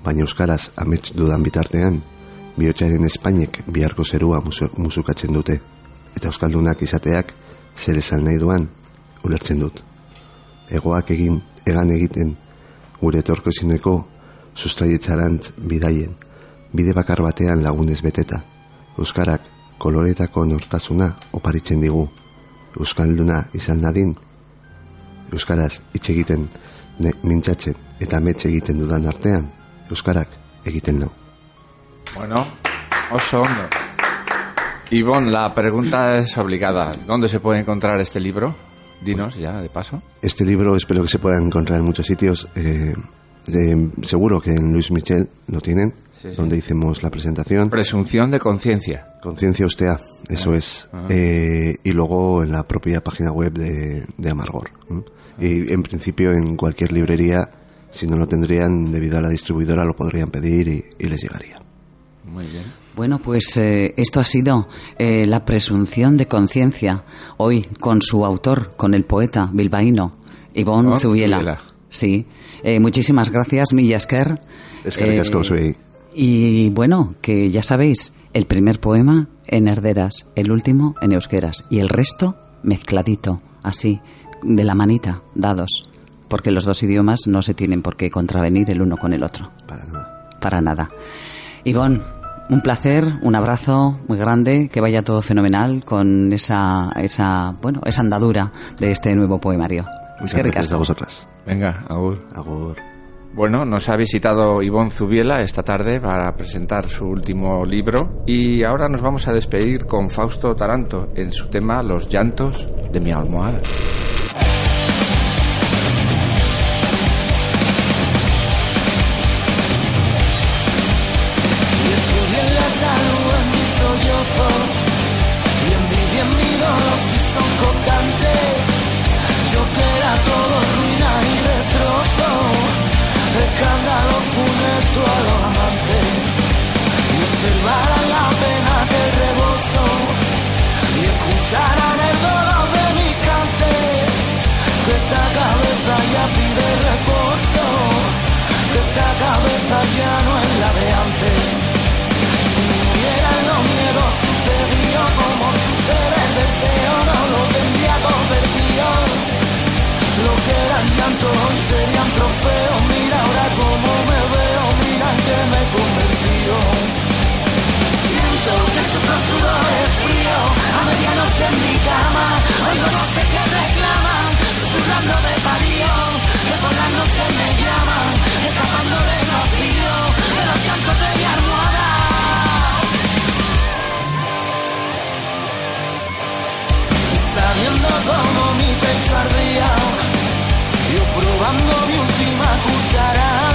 baina Euskaraz amets dudan bitartean, bihotzaren Espainek biharko zerua musu, musukatzen dute, eta Euskaldunak izateak zer esan nahi duan, ulertzen dut. Egoak egin, egan egiten, gure etorkozineko sustraietzarantz bidaien, bide bakar batean lagunez beteta. Euskarak koloretako nortasuna oparitzen digu. Euskalduna izan nadin, Euskaraz hitz egiten ne, mintzatzen eta metxe egiten dudan artean, Euskarak egiten. Bueno, oso. Ivonne, la pregunta es obligada. ¿Dónde se puede encontrar este libro? Dinos ya, de paso. Este libro espero que se pueda encontrar en muchos sitios. Eh, de- seguro que en Luis Michel lo tienen, Sí, sí. donde hicimos la presentación. Presunción de conciencia. Conciencia Ustea, eso es. Eh, y luego en la propia página web de, de Amargor. Y en principio en cualquier librería, si no lo tendrían debido a la distribuidora, lo podrían pedir y, y les llegaría. Muy bien. Bueno, pues eh, esto ha sido eh, la presunción de conciencia hoy con su autor, con el poeta bilbaíno Ivón Ivón Zubiela. Zubiela. Sí, Eh, muchísimas gracias, Millasker. Eskerrik asko zuei. Y bueno, que ya sabéis, el primer poema en herderas, el último en euskeras y el resto mezcladito, así, de la manita, dados, porque los dos idiomas no se tienen por qué contravenir el uno con el otro Para nada. para nada. Ivonne, un placer, un abrazo muy grande, que vaya todo fenomenal con esa, esa, bueno, esa andadura de este nuevo poemario. Muchas Eskerrik gracias a vosotras. Venga, Agur. Agur. Bueno, nos ha visitado Ivonne Zubiela esta tarde para presentar su último libro y ahora nos vamos a despedir con Fausto Taranto en su tema Los llantos de mi almohada. Funesto a los amantes Y observaran la pena que rebozo Y escucharan el dolor de mi cante Que esta cabeza ya pide reposo Que esta cabeza ya no es la de antes si murieran los miedos sucedió como sucede el deseo, no lo tendría convertido. Lo que eran llantos hoy serían trofeos. Mira ahora cómo me gigante me he convertido. Siento que sufro sudores frío a medianoche en mi cama. Oigo no sé qué reclaman, susurrando de parío, que por la noche me llaman, escapando del vacío, de los llantos de mi almohada. Sabiendo cómo mi pecho ardía, yo probando mi última cuchara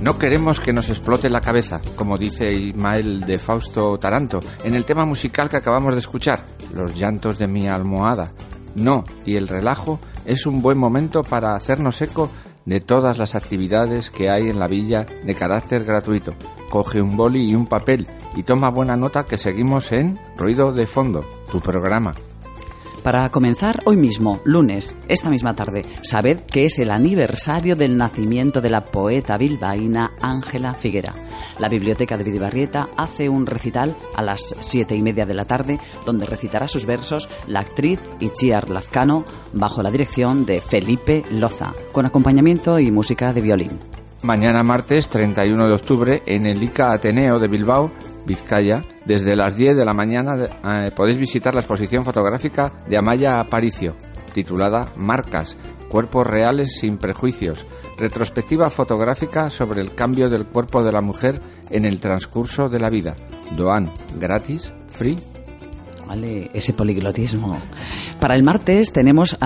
No queremos que nos explote la cabeza, como dice Ismael de Fausto Taranto, en el tema musical que acabamos de escuchar, Los llantos de mi almohada. No, y el relajo es un buen momento para hacernos eco de todas las actividades que hay en la villa de carácter gratuito. Coge un boli y un papel y toma buena nota que seguimos en Ruido de Fondo, tu programa. Para comenzar hoy mismo, lunes, esta misma tarde, sabed que es el aniversario del nacimiento de la poeta bilbaína Ángela Figuera. La biblioteca de Vidibarrieta hace un recital a las siete y media de la tarde, donde recitará sus versos la actriz Ichiar Lazcano bajo la dirección de Felipe Loza, con acompañamiento y música de violín. Mañana martes 31 de octubre en el ICA Ateneo de Bilbao Vizcaya, desde las 10 de la mañana eh, podéis visitar la exposición fotográfica de Amaya Aparicio, titulada Marcas, Cuerpos Reales sin Prejuicios, retrospectiva fotográfica sobre el cambio del cuerpo de la mujer en el transcurso de la vida. Doan, gratis, free Ese poliglotismo. Para el martes tenemos,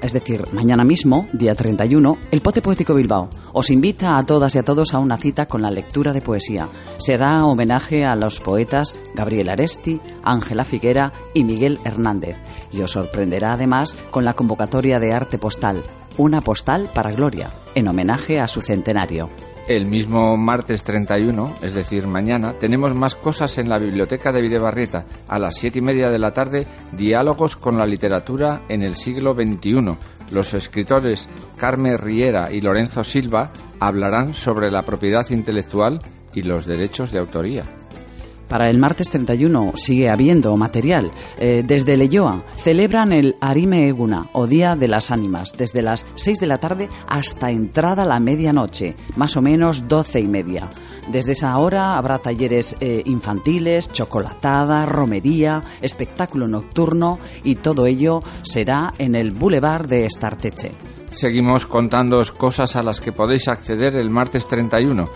es decir, mañana mismo, día 31, el Pote Poético Bilbao. Os invita a todas y a todos a una cita con la lectura de poesía. Será homenaje a los poetas Gabriel Aresti, Ángela Figuera y Miguel Hernández. Y os sorprenderá además con la convocatoria de arte postal, una postal para Gloria, en homenaje a su centenario. El mismo martes 31, es decir, mañana, tenemos más cosas en la biblioteca de Videbarrieta. A las siete y media de la tarde, diálogos con la literatura en el siglo XXI. Los escritores Carmen Riera y Lorenzo Silva hablarán sobre la propiedad intelectual y los derechos de autoría. Para el martes 31 sigue habiendo material. Eh, desde Leyoa celebran el Arime Eguna o Día de las Ánimas desde las 6 de la tarde hasta entrada la medianoche, más o menos 12 y media. Desde esa hora habrá talleres eh, infantiles, chocolatada, romería, espectáculo nocturno y todo ello será en el Boulevard de Estarteche. Seguimos contándoos cosas a las que podéis acceder el martes 31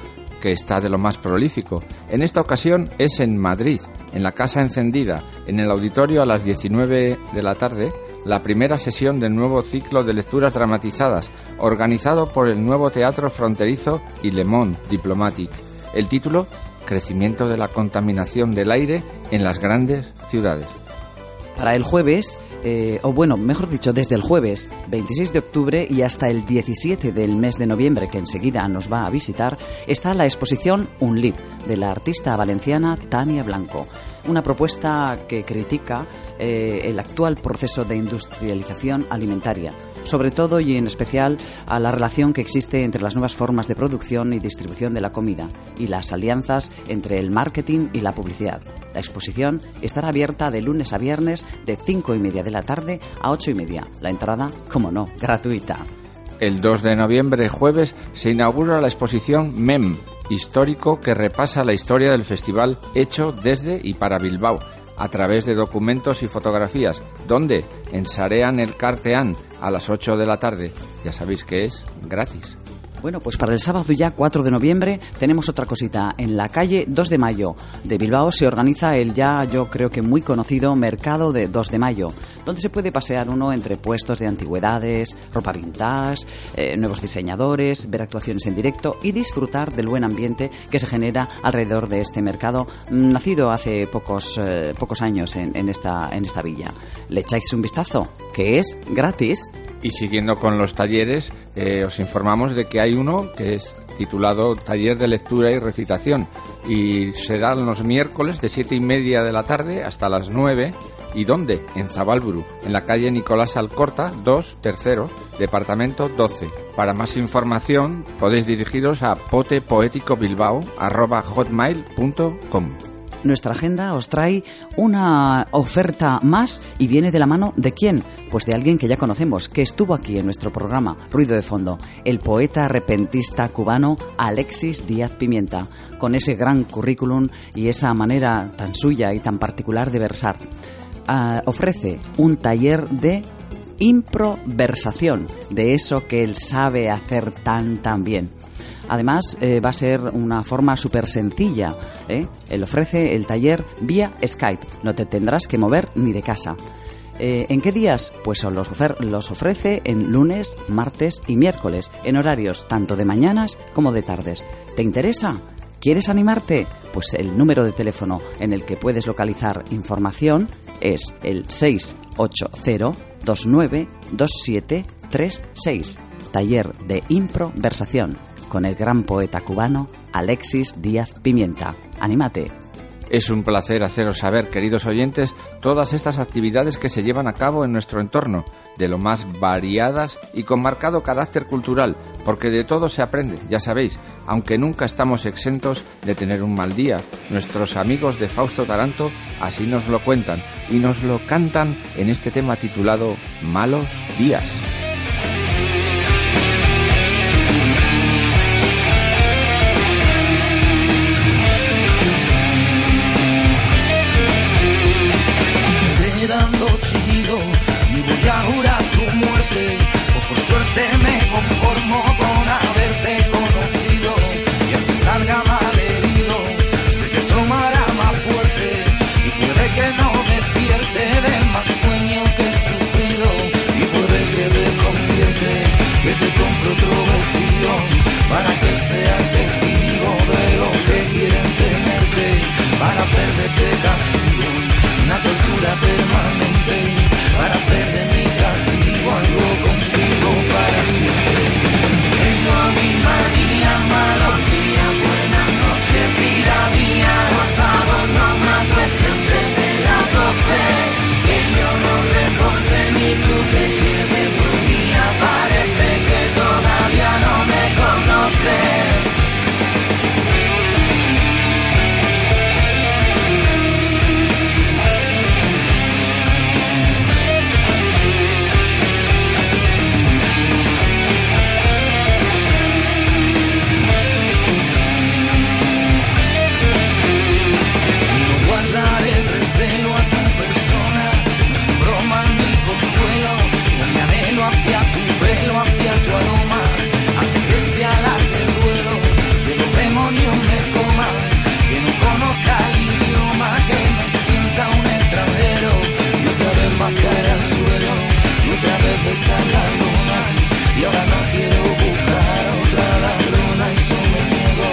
que está de lo más prolífico. En esta ocasión es en Madrid, en la Casa Encendida, en el auditorio a las 19 de la tarde, la primera sesión del nuevo ciclo de lecturas dramatizadas, organizado por el nuevo Teatro Fronterizo y Le Monde Diplomatique. El título, Crecimiento de la contaminación del aire en las grandes ciudades. Para el jueves, eh, o bueno, mejor dicho, desde el jueves 26 de octubre y hasta el 17 del mes de noviembre, que enseguida nos va a visitar, está la exposición Un Lib de la artista valenciana Tania Blanco. Una propuesta que critica eh, el actual proceso de industrialización alimentaria, sobre todo y en especial a la relación que existe entre las nuevas formas de producción y distribución de la comida y las alianzas entre el marketing y la publicidad. La exposición estará abierta de lunes a viernes de 5 y media de la tarde a 8 y media. La entrada, como no, gratuita. El 2 de noviembre, jueves, se inaugura la exposición MEM, histórico que repasa la historia del festival hecho desde y para Bilbao a través de documentos y fotografías. ¿Dónde? En Sarean el Carteán a las 8 de la tarde. Ya sabéis que es gratis. Bueno, pues para el sábado ya 4 de noviembre tenemos otra cosita. En la calle 2 de Mayo de Bilbao se organiza el ya yo creo que muy conocido Mercado de 2 de Mayo, donde se puede pasear uno entre puestos de antigüedades, ropa vintage, eh, nuevos diseñadores, ver actuaciones en directo y disfrutar del buen ambiente que se genera alrededor de este mercado, mm, nacido hace pocos, eh, pocos años en, en, esta, en esta villa. ¿Le echáis un vistazo? Que es gratis. Y siguiendo con los talleres, eh, os informamos de que hay uno que es titulado Taller de Lectura y Recitación y será los miércoles de siete y media de la tarde hasta las 9 ¿Y dónde? En Zabalburu, en la calle Nicolás Alcorta, 2, tercero, departamento 12. Para más información podéis dirigiros a potepoéticobilbao.com. Nuestra agenda os trae una oferta más y viene de la mano de quién? Pues de alguien que ya conocemos, que estuvo aquí en nuestro programa, Ruido de Fondo, el poeta repentista cubano Alexis Díaz Pimienta, con ese gran currículum y esa manera tan suya y tan particular de versar. ah, ofrece un taller de improversación, de eso que él sabe hacer tan tan bien. Además, eh, va a ser una forma súper sencilla. ¿eh? Él ofrece el taller vía Skype. No te tendrás que mover ni de casa. Eh, ¿En qué días? Pues los, los ofrece en lunes, martes y miércoles, en horarios tanto de mañanas como de tardes. ¿Te interesa? ¿Quieres animarte? Pues el número de teléfono en el que puedes localizar información es el 680-292736. Taller de improversación con el gran poeta cubano Alexis Díaz Pimienta. ¡Anímate! Es un placer haceros saber, queridos oyentes, todas estas actividades que se llevan a cabo en nuestro entorno, de lo más variadas y con marcado carácter cultural, porque de todo se aprende, ya sabéis, aunque nunca estamos exentos de tener un mal día. Nuestros amigos de Fausto Taranto así nos lo cuentan y nos lo cantan en este tema titulado Malos Días. Para hacer la luna y ahora no quiero buscar otra la luna y su miedo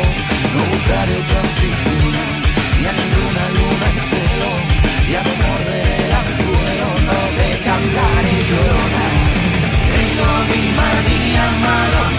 no buscaré otra figura ni a ninguna luna en cielo y a menor de la no de cantar y llorar mi manía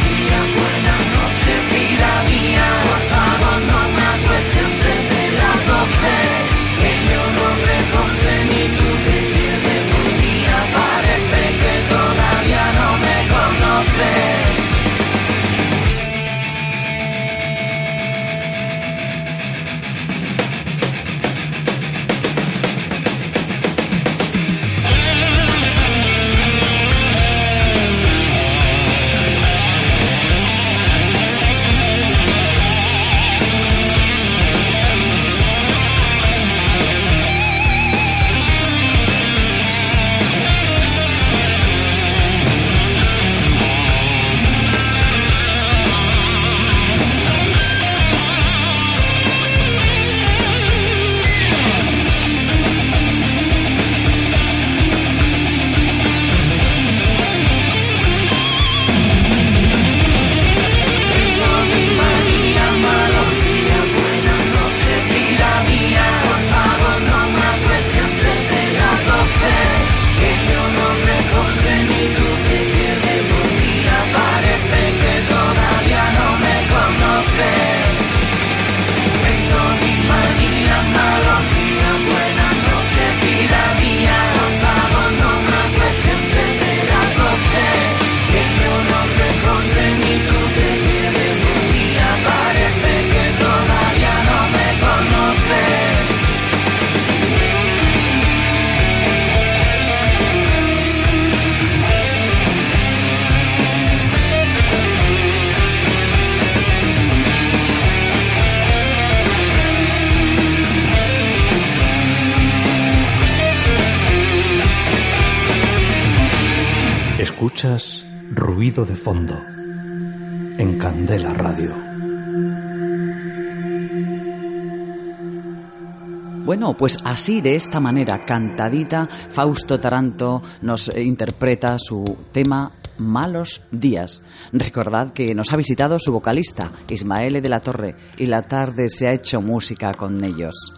pues así, de esta manera, cantadita, Fausto Taranto nos eh, interpreta su tema Malos Días. Recordad que nos ha visitado su vocalista, Ismael de la Torre, y la tarde se ha hecho música con ellos.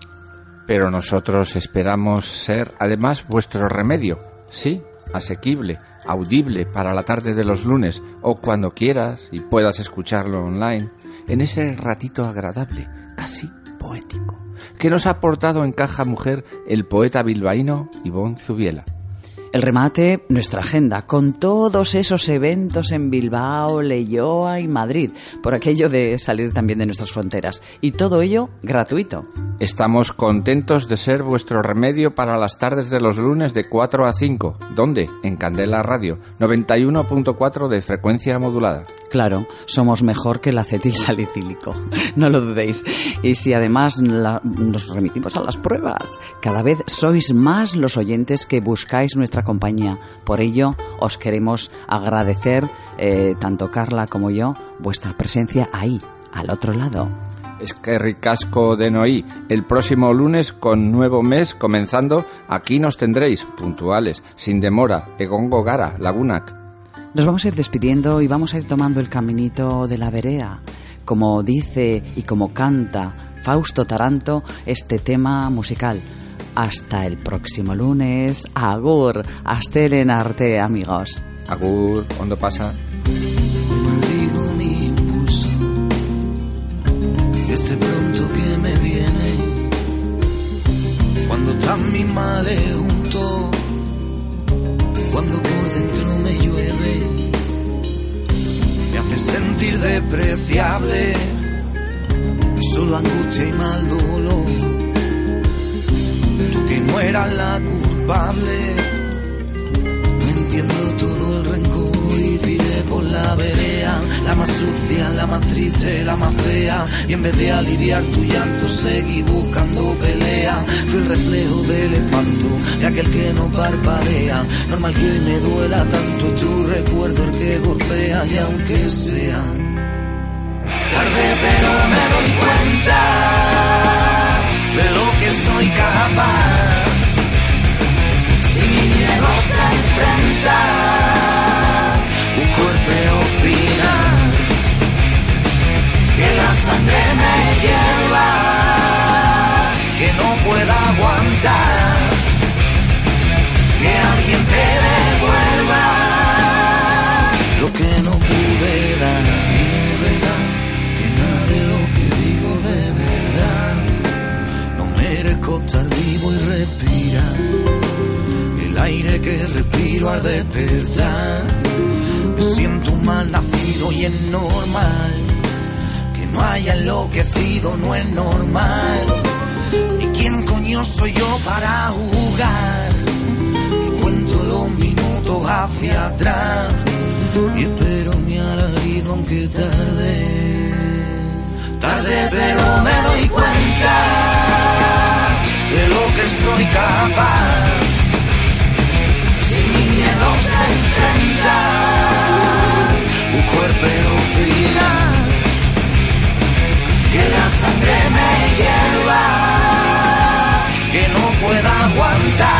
Pero nosotros esperamos ser además vuestro remedio, sí, asequible, audible para la tarde de los lunes o cuando quieras y puedas escucharlo online, en ese ratito agradable, casi poético, que nos ha aportado en Caja Mujer el poeta bilbaíno Ivón Zubiela. El remate, nuestra agenda, con todos esos eventos en Bilbao, Leyoa y Madrid, por aquello de salir también de nuestras fronteras. Y todo ello gratuito. Estamos contentos de ser vuestro remedio para las tardes de los lunes de 4 a 5. ¿Dónde? En Candela Radio, 91.4 de frecuencia modulada. Claro, somos mejor que el acetil salicílico, no lo dudéis. Y si además la- nos remitimos a las pruebas, cada vez sois más los oyentes que buscáis nuestra compañía. Por ello, os queremos agradecer, eh, tanto Carla como yo, vuestra presencia ahí, al otro lado. Es que ricasco de Noí. El próximo lunes con nuevo mes comenzando, aquí nos tendréis, puntuales, sin demora, Egongo Gara, Lagunac. Nos vamos a ir despidiendo y vamos a ir tomando el caminito de la verea. Como dice y como canta Fausto Taranto este tema musical. Hasta el próximo lunes. Agur. Hasta arte, amigos. Agur, ¿cuándo pasa? maldigo mi impulso este pronto que me viene cuando están mis males juntos cuando por dentro me llueve me hace sentir despreciable solo angustia y mal dolor tú que no eras la culpable no entiendo todo el rencor y tiré por la vereda, la más sucia, la más triste, la más fea. Y en vez de aliviar tu llanto, seguí buscando pelea. Fui el reflejo del espanto de aquel que no parpadea. Normal que me duela tanto tu recuerdo el que golpea, y aunque sea tarde, pero me doy cuenta de lo soy capaz. Si mi miedo se enfrenta, un cuerpo final, que la sangre me lleva, que no pueda aguantar, que alguien te devuelva lo que no aire que respiro al despertar. Me siento mal nacido y es normal que no haya enloquecido, no es normal. Ni quién coño soy yo para jugar. Y cuento los minutos hacia atrás y espero mi alarido aunque tarde. Tarde pero me doy cuenta de lo que soy capaz. Si mi miedo se enfrenta, un cuerpo final, que la sangre me hierva, que no pueda aguantar,